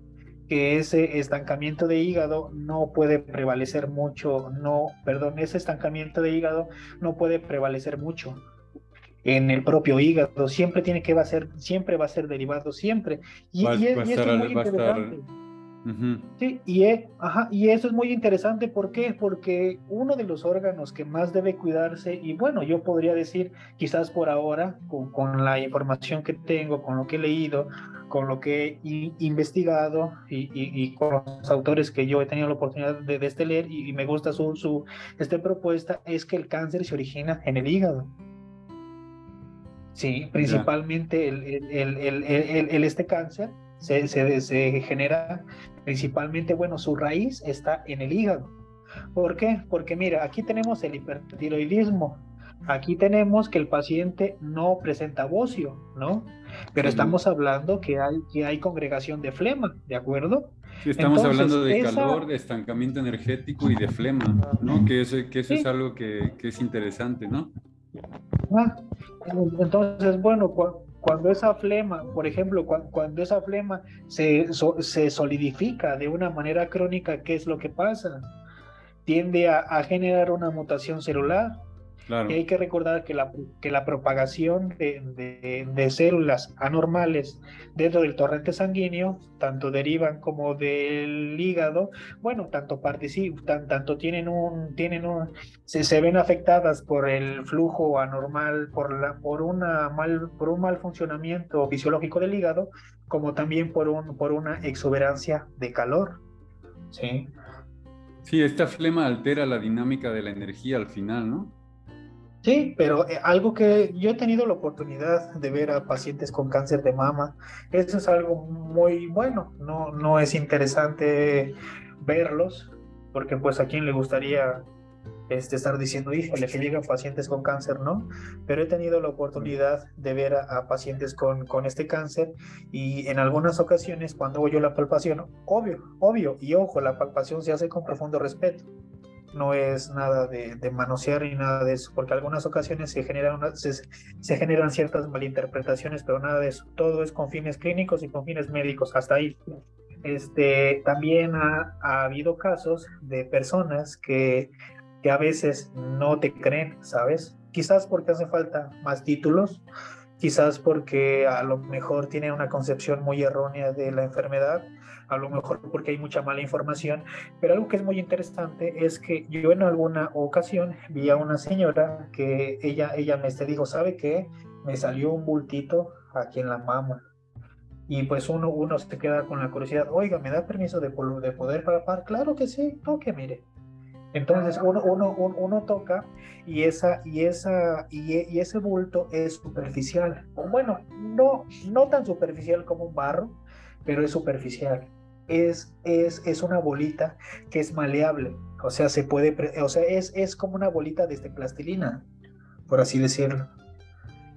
[SPEAKER 2] que ese estancamiento de hígado no puede prevalecer mucho, no, perdón, ese estancamiento de hígado no puede prevalecer mucho en el propio hígado, siempre tiene que va a ser, siempre va a ser derivado, siempre. Y, y, es muy interesante. Sí, y, ajá, y eso es muy interesante, ¿por qué? Porque uno de los órganos que más debe cuidarse, y bueno, yo podría decir, quizás por ahora, con, la información que tengo, con lo que he leído, con lo que he investigado y, con los autores que yo he tenido la oportunidad de, este leer y, me gusta su, su esta propuesta, es que el cáncer se origina en el hígado. Sí, principalmente el, el, el, este cáncer se, se, se, genera Principalmente, bueno, su raíz está en el hígado. ¿Por qué? Porque mira, aquí tenemos el hipertiroidismo. Aquí tenemos que el paciente no presenta bocio, ¿no? Pero estamos hablando que hay, que hay congregación de flema, ¿de acuerdo?
[SPEAKER 1] Sí, estamos hablando de calor, de estancamiento energético y de flema, ¿no? Que eso, que eso es algo que, que, es interesante, ¿no?
[SPEAKER 2] Ah, entonces, bueno, cuando esa flema, por ejemplo, cuando, esa flema se, se, solidifica de una manera crónica, ¿qué es lo que pasa? Tiende a generar una mutación celular y hay que recordar que la, que la propagación de, de, células anormales dentro del torrente sanguíneo, tanto derivan como del hígado, bueno, tanto participan, tanto tienen un, tienen un, se, se ven afectadas por el flujo anormal, por, la, por, una mal, por un mal funcionamiento fisiológico del hígado, como también por, un, por una exuberancia de calor. Sí.
[SPEAKER 1] Sí, esta flema altera la dinámica de la energía al final, ¿no?
[SPEAKER 2] Sí, pero eh, algo que yo he tenido la oportunidad de ver a pacientes con cáncer de mama, eso es algo muy bueno, no, no es interesante verlos, porque pues a quien le gustaría este, estar diciendo, híjole, que llegan pacientes con cáncer, ¿no? Pero he tenido la oportunidad de ver a, pacientes con, con, este cáncer y en algunas ocasiones cuando hago yo la palpación, obvio, obvio, y ojo, la palpación se hace con profundo respeto no es nada de, manosear ni nada de eso, porque algunas ocasiones se generan, se, generan ciertas malinterpretaciones, pero nada de eso. Todo es con fines clínicos y con fines médicos, hasta ahí. Este, también ha, habido casos de personas que, que a veces no te creen, ¿sabes? Quizás porque hace falta más títulos, quizás porque a lo mejor tienen una concepción muy errónea de la enfermedad a lo mejor porque hay mucha mala información, pero algo que es muy interesante es que yo en alguna ocasión vi a una señora que ella, ella me dijo, ¿sabe qué? Me salió un bultito aquí en la mama. Y pues uno, uno se queda con la curiosidad, oiga, ¿me da permiso de, de poder palpar? Claro que sí, toque, mire. Entonces uno, uno, uno, toca y, esa, y, esa, y, ese bulto es superficial. Bueno, no, no tan superficial como un barro, pero es superficial. Es, es, es una bolita que es maleable, o sea, se puede, o sea, es, es como una bolita de este plastilina, por así decirlo.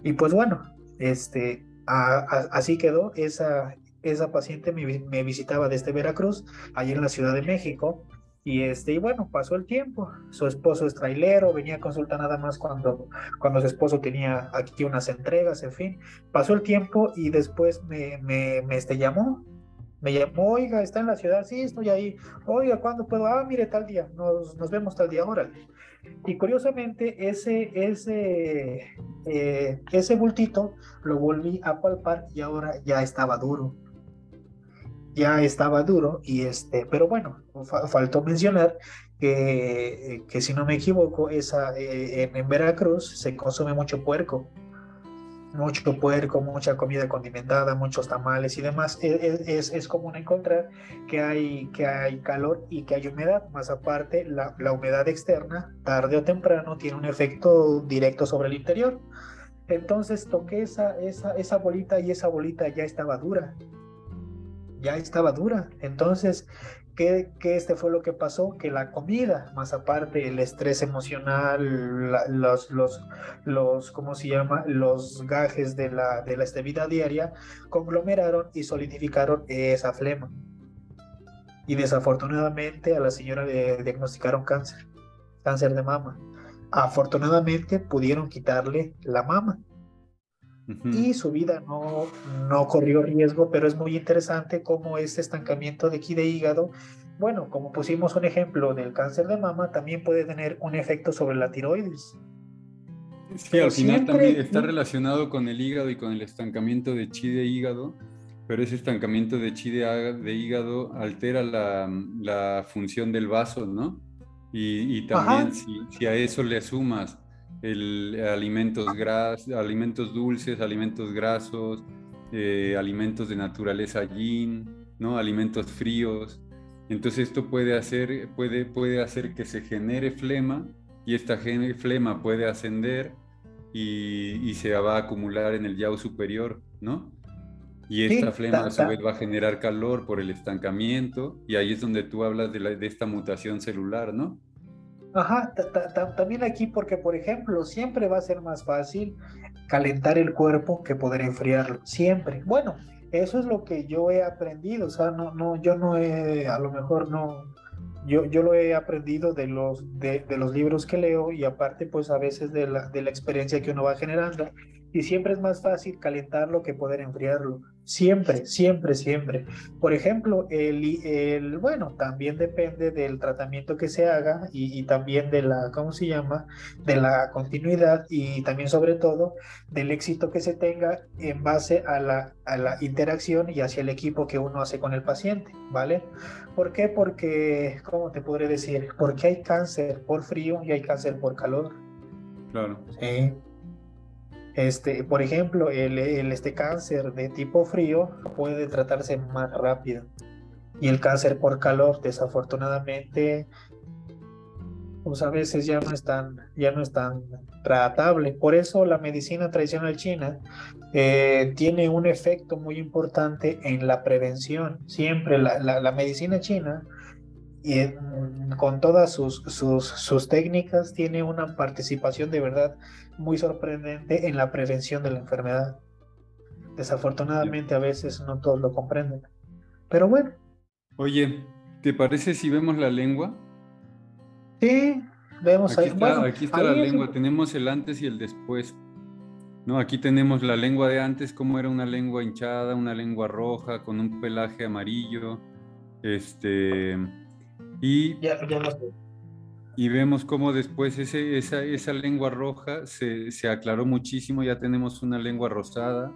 [SPEAKER 2] Y pues bueno, este, así quedó. Esa, esa paciente me, me, visitaba desde Veracruz, allí en la Ciudad de México. Y, este, y bueno, pasó el tiempo. Su esposo es trailero, venía a consultar nada más cuando, cuando su esposo tenía aquí unas entregas, en fin. Pasó el tiempo y después me, me, me este, llamó. Me llamó, oiga, está en la ciudad, sí, estoy ahí. Oiga, ¿cuándo puedo? Ah, mire, tal día, nos, nos vemos tal día, órale. Y curiosamente, ese, ese, eh, ese bultito lo volví a palpar y ahora ya estaba duro ya estaba duro y este, pero bueno, faltó mencionar que, que, si no me equivoco, esa, eh, en, Veracruz se consume mucho puerco. Mucho puerco, mucha comida condimentada, muchos tamales y demás, e, e, es, es, común encontrar que hay, que hay calor y que hay humedad, más aparte la, la, humedad externa, tarde o temprano, tiene un efecto directo sobre el interior. Entonces toqué esa, esa, esa bolita y esa bolita ya estaba dura, ya estaba dura. Entonces ¿Qué, este fue lo que pasó? Que la comida, más aparte el estrés emocional, los, los, los, ¿cómo se llama? Los gajes de la, de la vida diaria, conglomeraron y solidificaron esa flema. Y desafortunadamente a la señora le diagnosticaron cáncer, cáncer de mama. Afortunadamente pudieron quitarle la mama y su vida no, no corrió riesgo, pero es muy interesante cómo este estancamiento de aquí de hígado, bueno, como pusimos un ejemplo del cáncer de mama, también puede tener un efecto sobre la tiroides.
[SPEAKER 1] Sí, al final también está relacionado con el hígado y con el estancamiento de chi de hígado, pero ese estancamiento de chi de, hígado altera la, la, función del vaso, ¿no? Y, y también si, si, a eso le sumas el, alimentos, gras, alimentos dulces, alimentos grasos, eh, alimentos de naturaleza yin, ¿no? alimentos fríos. Entonces esto puede hacer, puede, puede hacer que se genere flema y esta flema puede ascender y, se va a acumular en el yao superior, ¿no? Y esta flema a su vez va a generar calor por el estancamiento y ahí es donde tú hablas de, de esta mutación celular, ¿no?
[SPEAKER 2] Ajá, también aquí porque, por ejemplo, siempre va a ser más fácil calentar el cuerpo que poder enfriarlo, siempre. Bueno, eso es lo que yo he aprendido, o sea, no, no, yo no he, a lo mejor no, yo, yo lo he aprendido de los, de, de los libros que leo y aparte, pues a veces de la, de la experiencia que uno va generando y siempre es más fácil calentarlo que poder enfriarlo. Siempre, siempre, siempre. Por ejemplo, el, el bueno, también depende del tratamiento que se haga y, también de la, ¿cómo se llama? De la continuidad y también sobre todo del éxito que se tenga en base a la, a la interacción y hacia el equipo que uno hace con el paciente, ¿vale? ¿Por qué? Porque, ¿cómo te podré decir? Porque hay cáncer por frío y hay cáncer por calor.
[SPEAKER 1] Claro.
[SPEAKER 2] Sí. Este, por ejemplo, el, este cáncer de tipo frío puede tratarse más rápido y el cáncer por calor, desafortunadamente, pues a veces ya no es tan, ya no es tan tratable. Por eso la medicina tradicional china eh, tiene un efecto muy importante en la prevención. Siempre la, la, medicina china y con todas sus, sus, sus, técnicas tiene una participación de verdad muy sorprendente en la prevención de la enfermedad. Desafortunadamente a veces no todos lo comprenden. Pero bueno.
[SPEAKER 1] Oye, ¿te parece si vemos la lengua?
[SPEAKER 2] Sí, vemos
[SPEAKER 1] aquí ahí. Está, aquí está la lengua, tenemos el antes y el después. No, aquí tenemos la lengua de antes, como era una lengua hinchada, una lengua roja, con un pelaje amarillo. Este. Y.
[SPEAKER 2] Ya, ya
[SPEAKER 1] y vemos cómo después ese, esa, esa, lengua roja se, se, aclaró muchísimo, ya tenemos una lengua rosada,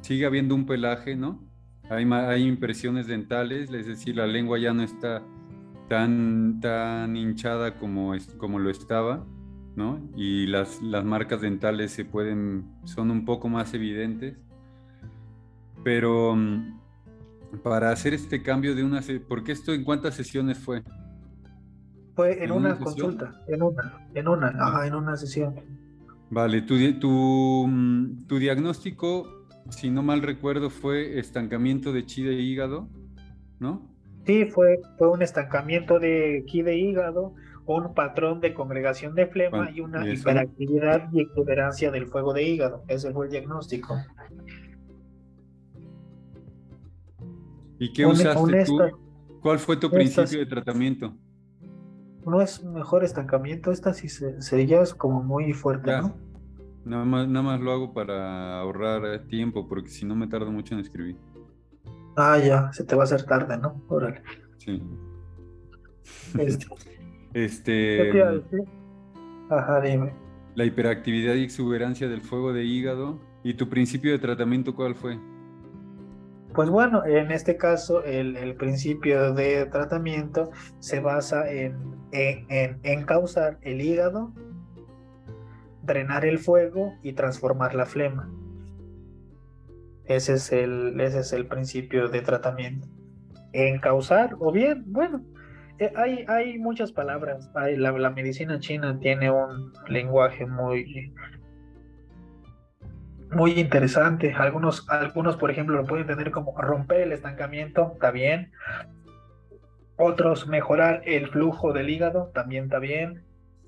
[SPEAKER 1] sigue habiendo un pelaje, ¿no? Hay, hay impresiones dentales, es decir, la lengua ya no está tan, tan hinchada como, como lo estaba, ¿no? Y las, las marcas dentales se pueden, son un poco más evidentes, pero mm, para hacer este cambio de una, porque esto en cuántas sesiones fue?
[SPEAKER 2] Fue en, una, consulta, en una, en una, ajá, en una sesión.
[SPEAKER 1] Vale, tu, tu, mm, tu, diagnóstico, si no mal recuerdo, fue estancamiento de chi de hígado, ¿no?
[SPEAKER 2] Sí, fue, fue un estancamiento de chi de hígado, un patrón de congregación de flema y una hiperactividad y exuberancia del fuego de hígado. Ese fue el diagnóstico.
[SPEAKER 1] ¿Y qué usaste tú? ¿Cuál fue tu principio de tratamiento?
[SPEAKER 2] No es mejor estancamiento, esta sí se, se es como muy fuerte, ¿no?
[SPEAKER 1] Nada más, nada más lo hago para ahorrar tiempo, porque si no me tardo mucho en escribir.
[SPEAKER 2] Ah, ya, se te va a hacer tarde, ¿no? Órale.
[SPEAKER 1] Sí.
[SPEAKER 2] Este.
[SPEAKER 1] este
[SPEAKER 2] Ajá, dime.
[SPEAKER 1] La hiperactividad y exuberancia del fuego de hígado. ¿Y tu principio de tratamiento cuál fue?
[SPEAKER 2] Pues bueno, en este caso el, principio de tratamiento se basa en, en, causar el hígado, drenar el fuego y transformar la flema. Ese es el, ese es el principio de tratamiento. Encauzar, o bien, bueno, eh, hay, hay muchas palabras. Hay, la medicina china tiene un lenguaje muy, muy interesante. Algunos, algunos, por ejemplo, lo pueden tener como romper el estancamiento, está bien. Otros, mejorar el flujo del hígado, también está bien.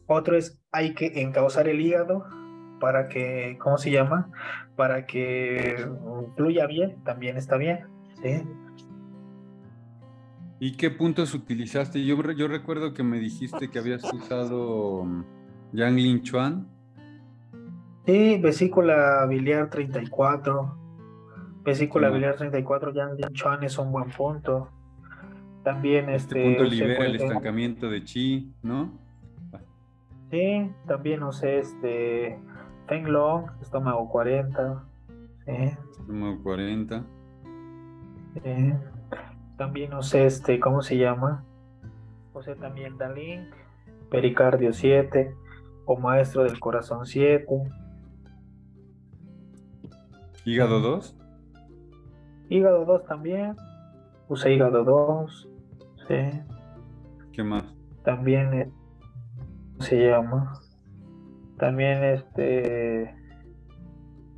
[SPEAKER 2] Otro es, hay que encauzar el hígado para que, ¿cómo se llama? Para que fluya bien, también está bien. ¿sí?
[SPEAKER 1] ¿Y qué puntos utilizaste? Yo, yo recuerdo que me dijiste que habías usado mm, Yang Lin Chuan.
[SPEAKER 2] Sí, vesícula biliar 34. Vesícula biliar 34, Yang Lin Chuan es un buen punto. También este,
[SPEAKER 1] este punto libera el estancamiento de chi, ¿no?
[SPEAKER 2] Sí, también usé este Feng Long, estómago 40. Sí.
[SPEAKER 1] Estómago 40.
[SPEAKER 2] Sí. También usé este, ¿cómo se llama? Usé también Dalink, Pericardio 7, o Maestro del Corazón 7.
[SPEAKER 1] ¿Hígado 2?
[SPEAKER 2] Hígado 2 también. Usé hígado 2. Sí.
[SPEAKER 1] ¿Qué más?
[SPEAKER 2] También eh, se llama. También este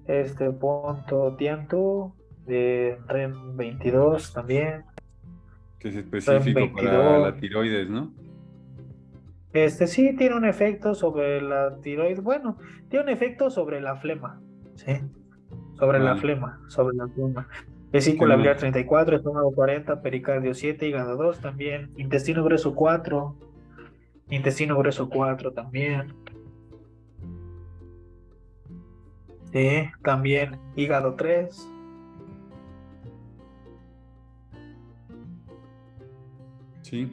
[SPEAKER 2] este punto Tiantu de REM 22 también.
[SPEAKER 1] Que es específico para la tiroides, ¿no?
[SPEAKER 2] Este sí tiene un efecto sobre la tiroides. Bueno, tiene un efecto sobre la flema. Sí. Sobre la flema. Sobre la flema. Vesícula biliar 34, estómago 40, pericardio 7, hígado 2 también, intestino grueso 4, intestino grueso 4 también. Sí, también hígado 3.
[SPEAKER 1] Sí.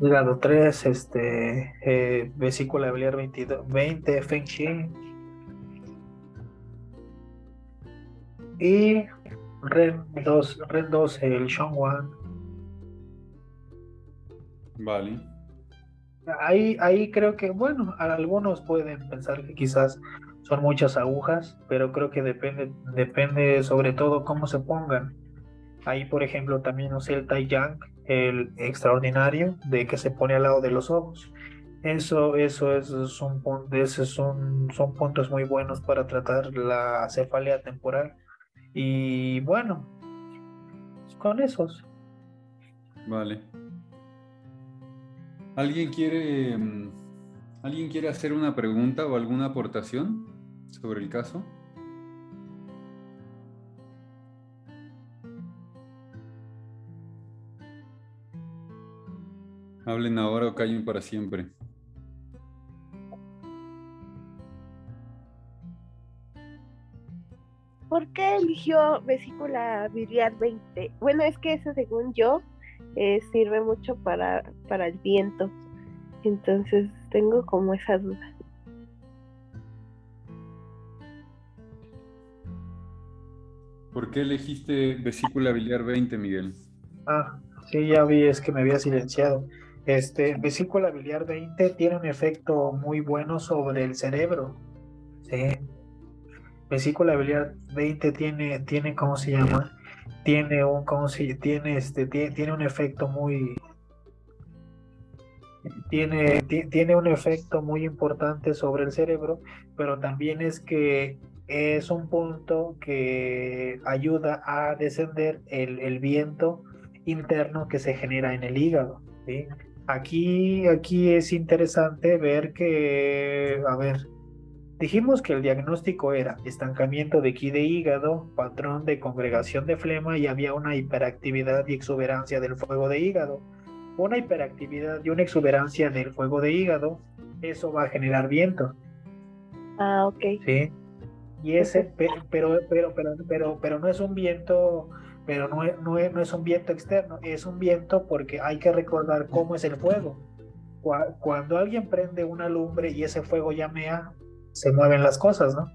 [SPEAKER 2] Hígado 3, este, eh, vesícula biliar 22, 20, Feng Qi. Y Red 2, Red 2 el One.
[SPEAKER 1] Vale.
[SPEAKER 2] Ahí, ahí creo que, bueno, algunos pueden pensar que quizás son muchas agujas, pero creo que depende, depende sobre todo cómo se pongan. Ahí, por ejemplo, también usé el Tai Yang, el extraordinario, de que se pone al lado de los ojos. Eso, eso, es un, esos son, son puntos muy buenos para tratar la cefalea temporal y bueno, con esos.
[SPEAKER 1] Vale. ¿Alguien quiere, mm, ¿Alguien quiere hacer una pregunta o alguna aportación sobre el caso? Hablen ahora o callen para siempre.
[SPEAKER 4] ¿Por qué eligió vesícula biliar 20? Bueno, es que eso según yo eh, sirve mucho para, para el viento. Entonces tengo como esa duda.
[SPEAKER 1] ¿Por qué elegiste vesícula biliar 20, Miguel?
[SPEAKER 2] Ah, sí, ya vi, es que me había silenciado. Este, vesícula biliar 20 tiene un efecto muy bueno sobre el cerebro. Sí, vesícula biliar 20 tiene, tiene, ¿cómo se llama? Tiene un, ¿cómo se, tiene este, tiene, un efecto muy, tiene, tiene un efecto muy importante sobre el cerebro, pero también es que es un punto que ayuda a descender el, el viento interno que se genera en el hígado. Aquí, aquí es interesante ver que, a ver, Dijimos que el diagnóstico era estancamiento de ki de hígado, patrón de congregación de flema y había una hiperactividad y exuberancia del fuego de hígado. Una hiperactividad y una exuberancia del fuego de hígado, eso va a generar viento.
[SPEAKER 4] Ah, ok.
[SPEAKER 2] Sí. Y ese, pero, pero, pero, pero, pero, no es un viento, pero no es, no, es, un viento externo, es un viento porque hay que recordar cómo es el fuego. Cuando alguien prende una lumbre y ese fuego llamea, se mueven las cosas, ¿no?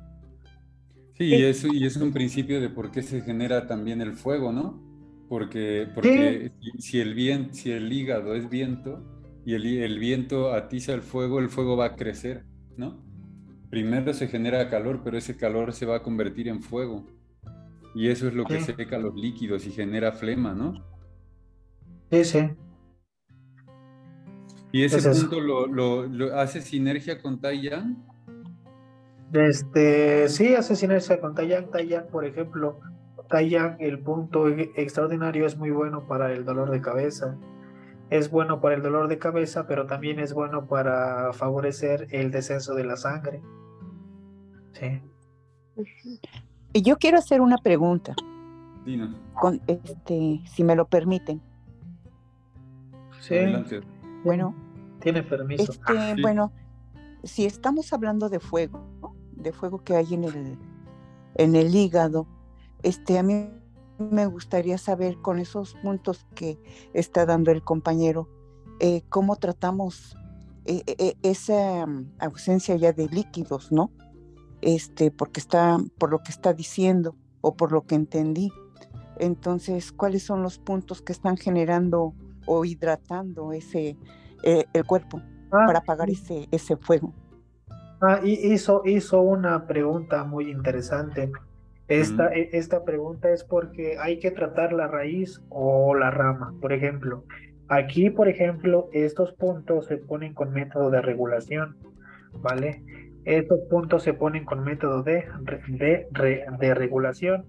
[SPEAKER 1] Sí, y es, y es un principio de por qué se genera también el fuego, ¿no? Porque, porque si, el viento, si el hígado es viento y el, el viento atiza el fuego, el fuego va a crecer, ¿no? Primero se genera calor, pero ese calor se va a convertir en fuego. Y eso es lo que
[SPEAKER 2] Sí.
[SPEAKER 1] seca los líquidos y genera flema, ¿no?
[SPEAKER 2] Sí, sí.
[SPEAKER 1] Y ese
[SPEAKER 2] Es
[SPEAKER 1] punto lo, lo- lo hace sinergia con Tai Yang.
[SPEAKER 2] Este, sí, hace sinergia con Taiyang. Taiyang, por ejemplo, Taiyang, el punto e- extraordinario es muy bueno para el dolor de cabeza. Es bueno para el dolor de cabeza, pero también es bueno para favorecer el descenso de la sangre. Sí.
[SPEAKER 5] Y yo quiero hacer una pregunta,
[SPEAKER 1] Dina,
[SPEAKER 5] con, este, si me lo permiten.
[SPEAKER 2] Sí,
[SPEAKER 1] adelante.
[SPEAKER 5] Bueno,
[SPEAKER 2] tiene permiso.
[SPEAKER 5] este,
[SPEAKER 1] Sí.
[SPEAKER 5] bueno, si estamos hablando de fuego. De fuego que hay en el, en el hígado, este, a mí me gustaría saber con esos puntos que está dando el compañero, eh, cómo tratamos eh, eh, esa mm, ausencia ya de líquidos, ¿no? Este, porque está, por lo que está diciendo o por lo que entendí. Entonces, ¿cuáles son los puntos que están generando o hidratando ese eh, el cuerpo
[SPEAKER 2] Ah,
[SPEAKER 5] para apagar ese, ese fuego?
[SPEAKER 2] Ah, y hizo, hizo una pregunta muy interesante. Esta, e- esta pregunta es porque hay que tratar la raíz o la rama. Por ejemplo, aquí, por ejemplo, estos puntos se ponen con método de regulación, ¿vale? Estos puntos se ponen con método de, de, de regulación.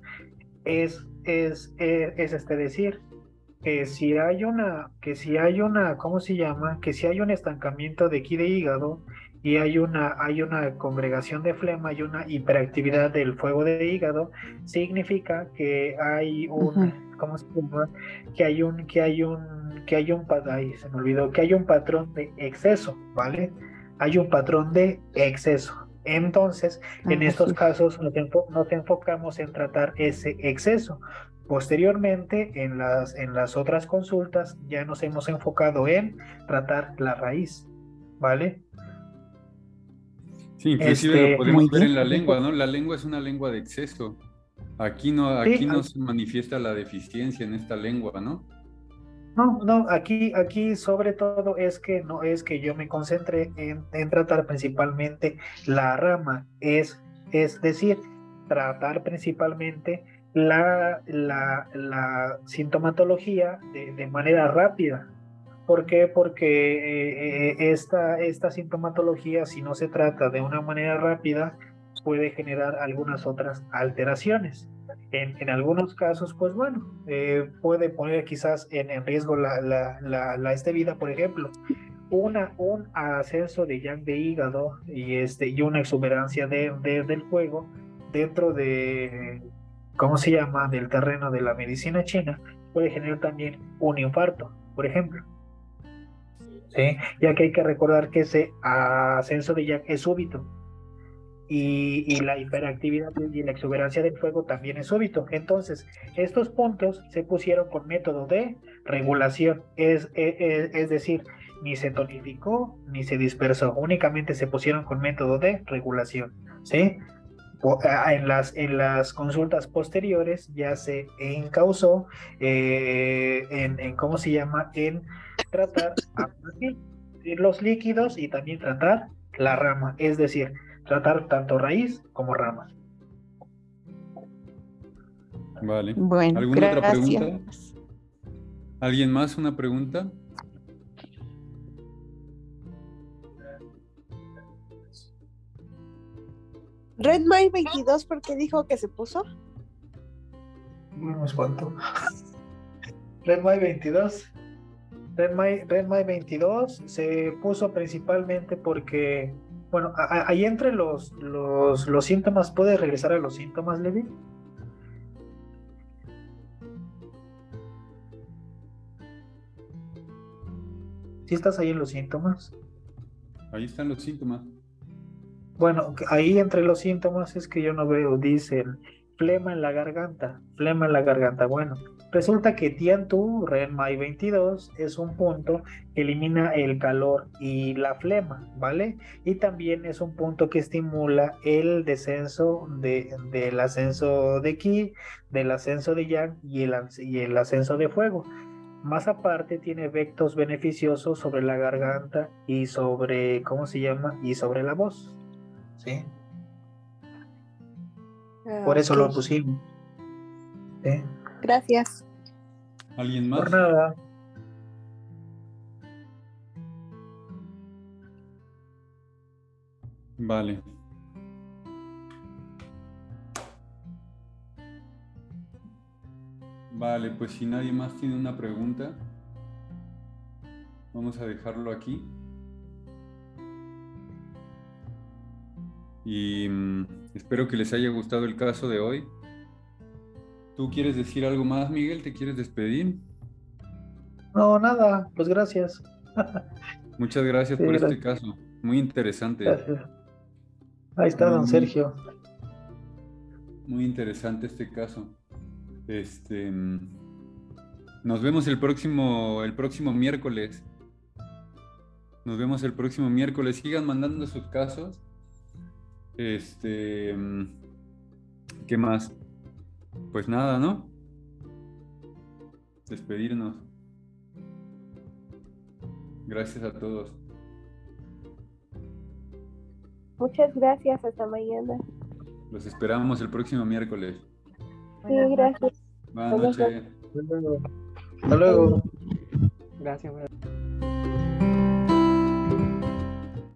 [SPEAKER 2] Es, es, es, es este decir, que si hay una, que si hay una, ¿cómo se llama? Que si hay un estancamiento de aquí de hígado y hay una, hay una congregación de flema y una hiperactividad del fuego de hígado, significa que hay un. ¿cómo se llama? Que hay un, que hay un, que hay un, ay, se me olvidó, que hay un patrón de exceso, ¿vale? Hay un patrón de exceso. Entonces, en estos
[SPEAKER 5] sí.
[SPEAKER 2] casos nos, enfo- nos enfocamos en tratar ese exceso. Posteriormente, en las, en las otras consultas, ya nos hemos enfocado en tratar la raíz, ¿vale?
[SPEAKER 1] Sí, inclusive
[SPEAKER 2] Este,
[SPEAKER 1] lo podemos
[SPEAKER 5] Muy
[SPEAKER 1] ver
[SPEAKER 5] bien.
[SPEAKER 1] en la lengua, ¿no? La lengua es una lengua de exceso. Aquí no,
[SPEAKER 2] Sí,
[SPEAKER 1] aquí no
[SPEAKER 2] al-
[SPEAKER 1] se manifiesta la deficiencia en esta lengua, ¿no?
[SPEAKER 2] No, no, aquí, aquí sobre todo es que no es que yo me concentre en, en tratar principalmente la rama, es, es decir, tratar principalmente la, la, la sintomatología de, de manera rápida. ¿Por qué? Porque eh, eh, esta, esta sintomatología, si no se trata de una manera rápida, puede generar algunas otras alteraciones. En, algunos casos, pues bueno, eh, puede poner quizás en, en riesgo la, la, la, la vida, por ejemplo, una, un ascenso de yang de hígado y, este, y una exuberancia de, de- del fuego dentro de, ¿cómo se llama?, del terreno de la medicina china, puede generar también un infarto, por ejemplo. ¿Sí? Ya que hay que recordar que ese ascenso de yang es súbito y, y la hiperactividad y la exuberancia del fuego también es súbito. Entonces, estos puntos se pusieron con método de regulación, es, es, es- es decir, ni se tonificó ni se dispersó, únicamente se pusieron con método de regulación. ¿sí? En las, en las consultas posteriores ya se encausó eh, en, en, ¿cómo se llama? En tratar a partir de los líquidos y también tratar la rama, es decir, tratar tanto raíz como rama.
[SPEAKER 1] Vale.
[SPEAKER 5] Bueno,
[SPEAKER 1] ¿Alguna otra
[SPEAKER 5] gracias.
[SPEAKER 1] pregunta? ¿Alguien más una pregunta?
[SPEAKER 4] Red May 22, ¿por qué dijo que se puso?
[SPEAKER 2] No espanto. Redmi 22. Redmi, Redmi 22 se puso principalmente porque, bueno, a- ahí entre los, los, los síntomas, ¿puedes regresar a los síntomas, Levi? ¿Sí estás ahí en los síntomas?
[SPEAKER 1] Ahí están los síntomas.
[SPEAKER 2] Bueno, ahí entre los síntomas es que yo no veo, dicen flema en la garganta, flema en la garganta. Bueno, resulta que Tiantu, Renmai 22, es un punto que elimina el calor y la flema, ¿vale? Y también es un punto que estimula el descenso de, del ascenso de Ki, del ascenso de Yang y el, as- y el ascenso de fuego. Más aparte tiene efectos beneficiosos sobre la garganta y sobre, ¿cómo se llama? Y sobre la voz. ¿sí?
[SPEAKER 4] Ah,
[SPEAKER 2] Por eso lo pusimos. ¿eh?
[SPEAKER 4] Gracias.
[SPEAKER 1] ¿Alguien más?
[SPEAKER 2] Por nada.
[SPEAKER 1] Vale. Vale, pues si nadie más tiene una pregunta, vamos a dejarlo aquí. Y mm, espero que les haya gustado el caso de hoy. ¿Tú quieres decir algo más, Miguel? ¿Te quieres despedir?
[SPEAKER 2] No, nada, pues gracias.
[SPEAKER 1] Muchas gracias
[SPEAKER 2] Sí,
[SPEAKER 1] por este caso. Muy interesante.
[SPEAKER 2] Gracias. Ahí está don. Sergio.
[SPEAKER 1] Muy interesante este caso. Este, nos vemos el próximo, el próximo miércoles. Nos vemos el próximo miércoles. Sigan mandando sus casos. Este, ¿qué más? Pues nada, ¿no? Despedirnos. Gracias a todos.
[SPEAKER 4] Muchas gracias. Hasta mañana.
[SPEAKER 1] Los esperamos el próximo miércoles.
[SPEAKER 4] Sí, gracias.
[SPEAKER 1] Buenas noches.
[SPEAKER 2] Hasta luego. Hasta luego.
[SPEAKER 6] Gracias.